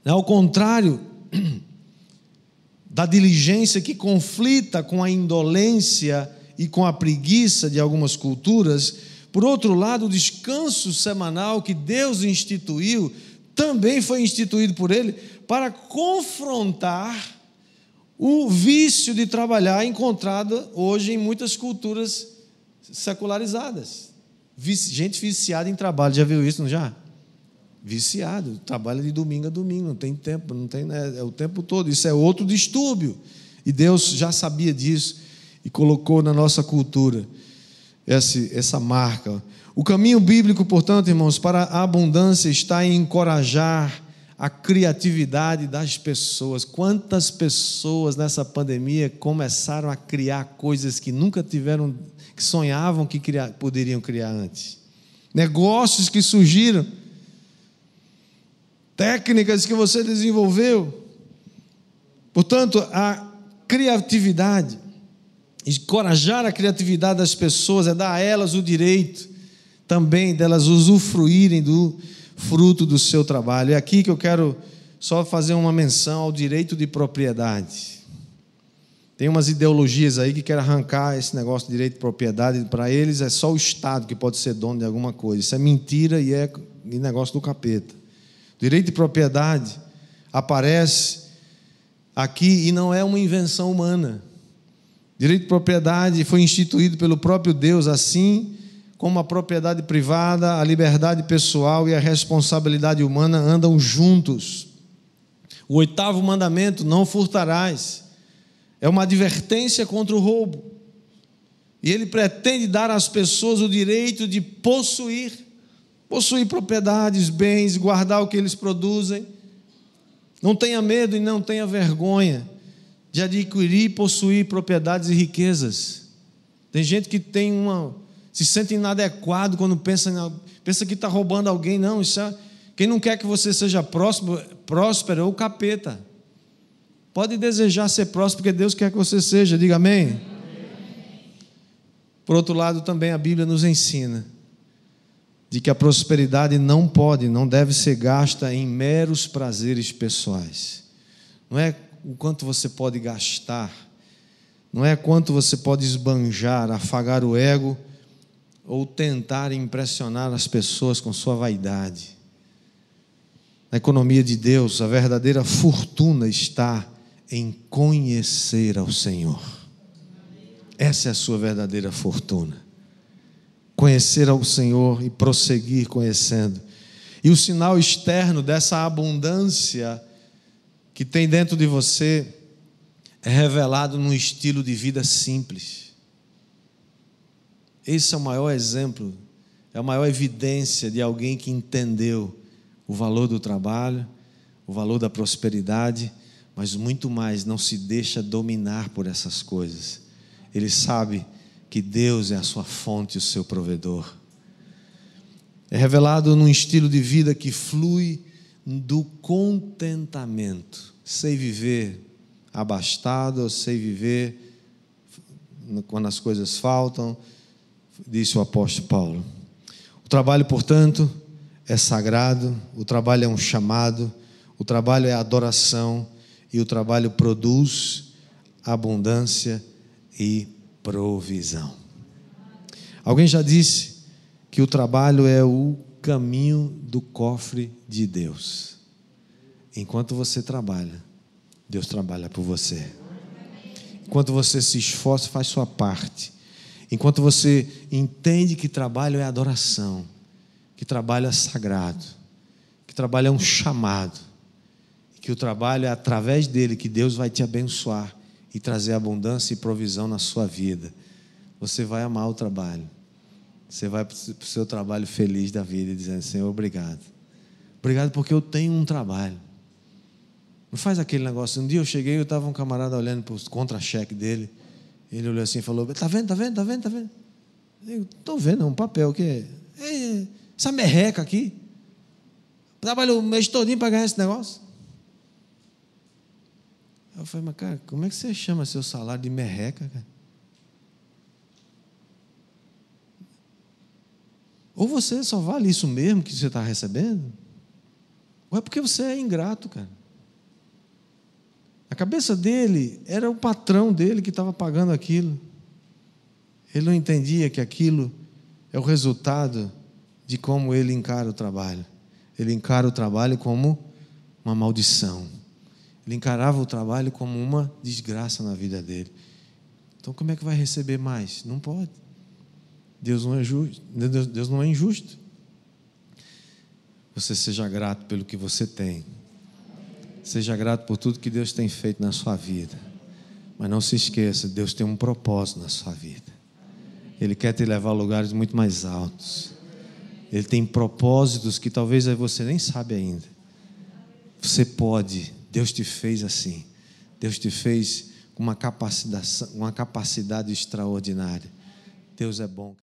né, ao contrário da diligência que conflita com a indolência e com a preguiça de algumas culturas, por outro lado, o descanso semanal que Deus instituiu também foi instituído por Ele para confrontar o vício de trabalhar encontrado hoje em muitas culturas secularizadas. Gente viciada em trabalho, já viu isso, não já? viciado, trabalha de domingo a domingo, não tem tempo, não tem, né, é o tempo todo. Isso é outro distúrbio. E Deus já sabia disso e colocou na nossa cultura essa, marca. O caminho bíblico, portanto, irmãos, para a abundância está em encorajar a criatividade das pessoas. Quantas pessoas nessa pandemia começaram a criar coisas que nunca tiveram, que sonhavam que criar, poderiam criar antes? Negócios que surgiram, técnicas que você desenvolveu. Portanto, a criatividade, encorajar a criatividade das pessoas é dar a elas o direito também delas usufruírem do fruto do seu trabalho. É aqui que eu quero só fazer uma menção ao direito de propriedade. Tem umas ideologias aí que querem arrancar esse negócio de direito de propriedade. Para eles é só o Estado que pode ser dono de alguma coisa. Isso é mentira e é negócio do capeta. Direito de propriedade aparece aqui e não é uma invenção humana. Direito de propriedade foi instituído pelo próprio Deus assim como a propriedade privada, a liberdade pessoal e a responsabilidade humana andam juntos. O oitavo mandamento, não furtarás, é uma advertência contra o roubo. E ele pretende dar às pessoas o direito de possuir, possuir propriedades, bens, guardar o que eles produzem. Não tenha medo e não tenha vergonha de adquirir e possuir propriedades e riquezas. Tem gente que tem uma se sente inadequado quando pensa, pensa que está roubando alguém. Não, isso é, quem não quer que você seja próspero, próspero é o capeta. Pode desejar ser próspero, porque Deus quer que você seja, diga amém. amém. Por outro lado, também a Bíblia nos ensina de que a prosperidade não pode, não deve ser gasta em meros prazeres pessoais. Não é o quanto você pode gastar, não é quanto você pode esbanjar, afagar o ego ou tentar impressionar as pessoas com sua vaidade. Na economia de Deus, a verdadeira fortuna está em conhecer ao Senhor. Essa é a sua verdadeira fortuna. Conhecer ao Senhor e prosseguir conhecendo. E o sinal externo dessa abundância que tem dentro de você é revelado num estilo de vida simples esse é o maior exemplo, é a maior evidência de alguém que entendeu o valor do trabalho, o valor da prosperidade, mas muito mais, não se deixa dominar por essas coisas. Ele sabe que Deus é a sua fonte, o seu provedor. É revelado num estilo de vida que flui do contentamento. Sei viver abastado, sei viver quando as coisas faltam, disse o apóstolo Paulo. O trabalho, portanto, é sagrado, o trabalho é um chamado, o trabalho é adoração e o trabalho produz abundância e provisão. Alguém já disse que o trabalho é o caminho do cofre de Deus. Enquanto você trabalha, Deus trabalha por você. Enquanto você se esforça, faz sua parte Enquanto você entende que trabalho é adoração, que trabalho é sagrado, que trabalho é um chamado, que o trabalho é através dele que Deus vai te abençoar e trazer abundância e provisão na sua vida. Você vai amar o trabalho. Você vai para o seu trabalho feliz da vida, dizendo: Senhor, obrigado. Obrigado porque eu tenho um trabalho. Não faz aquele negócio. Um dia eu cheguei, eu estava um camarada olhando para o contra-cheque dele. Ele olhou assim e falou: Está vendo, está vendo, está vendo, está vendo? Eu Estou vendo, é um papel que é. Essa merreca aqui. Trabalhou o mês todinho para ganhar esse negócio. Eu falei, mas cara, como é que você chama seu salário de merreca, cara? Ou você só vale isso mesmo que você está recebendo? Ou é porque você é ingrato, cara? A cabeça dele era o patrão dele que estava pagando aquilo. Ele não entendia que aquilo é o resultado de como ele encara o trabalho. Ele encara o trabalho como uma maldição. Ele encarava o trabalho como uma desgraça na vida dele. Então, como é que vai receber mais? Não pode. Deus não é justo. Deus não é injusto. você seja grato pelo que você tem. Seja grato por tudo que Deus tem feito na sua vida. Mas não se esqueça, Deus tem um propósito na sua vida. Ele quer te levar a lugares muito mais altos. Ele tem propósitos que talvez você nem sabe ainda. Você pode, Deus te fez assim. Deus te fez com uma capacidade, uma capacidade extraordinária. Deus é bom.